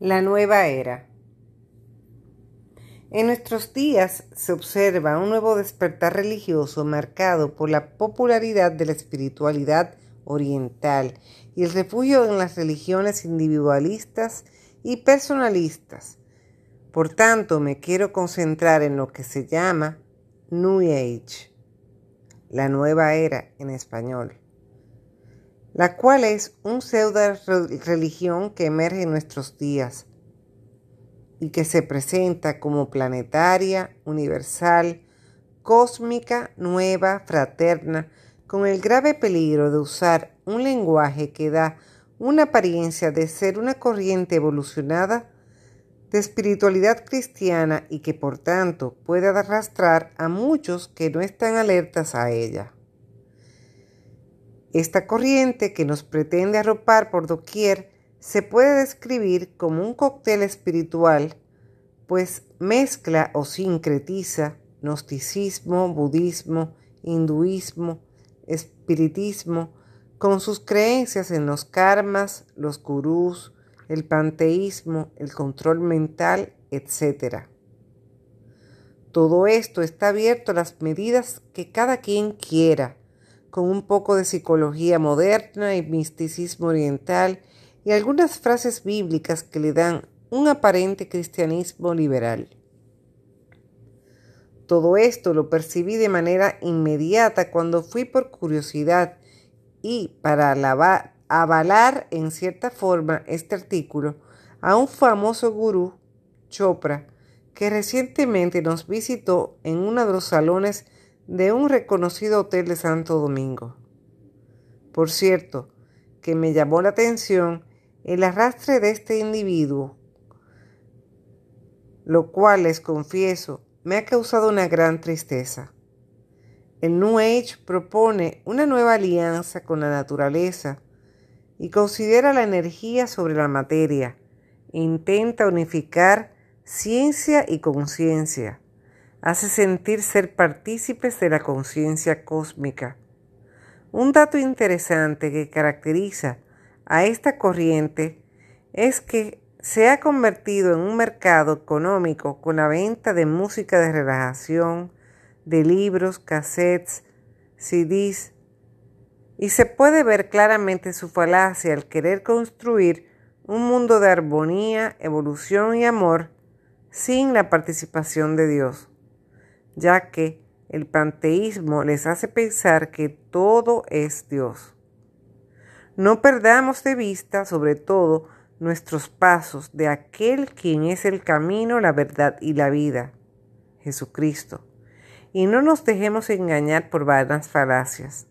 La nueva era. En nuestros días se observa un nuevo despertar religioso marcado por la popularidad de la espiritualidad oriental y el refugio en las religiones individualistas y personalistas. Por tanto, me quiero concentrar en lo que se llama New Age, la nueva era en español la cual es un pseudo religión que emerge en nuestros días y que se presenta como planetaria, universal, cósmica, nueva, fraterna, con el grave peligro de usar un lenguaje que da una apariencia de ser una corriente evolucionada de espiritualidad cristiana y que por tanto puede arrastrar a muchos que no están alertas a ella. Esta corriente que nos pretende arropar por doquier se puede describir como un cóctel espiritual, pues mezcla o sincretiza gnosticismo, budismo, hinduismo, espiritismo, con sus creencias en los karmas, los gurús, el panteísmo, el control mental, etc. Todo esto está abierto a las medidas que cada quien quiera, con un poco de psicología moderna y misticismo oriental y algunas frases bíblicas que le dan un aparente cristianismo liberal. Todo esto lo percibí de manera inmediata cuando fui por curiosidad y para avalar en cierta forma este artículo a un famoso gurú, Chopra, que recientemente nos visitó en uno de los salones de un reconocido hotel de Santo Domingo. Por cierto, que me llamó la atención el arrastre de este individuo, lo cual les confieso me ha causado una gran tristeza. El New Age propone una nueva alianza con la naturaleza y considera la energía sobre la materia. Intenta unificar ciencia y conciencia hace sentir ser partícipes de la conciencia cósmica. Un dato interesante que caracteriza a esta corriente es que se ha convertido en un mercado económico con la venta de música de relajación, de libros, cassettes, CDs, y se puede ver claramente su falacia al querer construir un mundo de armonía, evolución y amor sin la participación de Dios ya que el panteísmo les hace pensar que todo es Dios. No perdamos de vista, sobre todo, nuestros pasos de aquel quien es el camino, la verdad y la vida, Jesucristo, y no nos dejemos engañar por vanas falacias.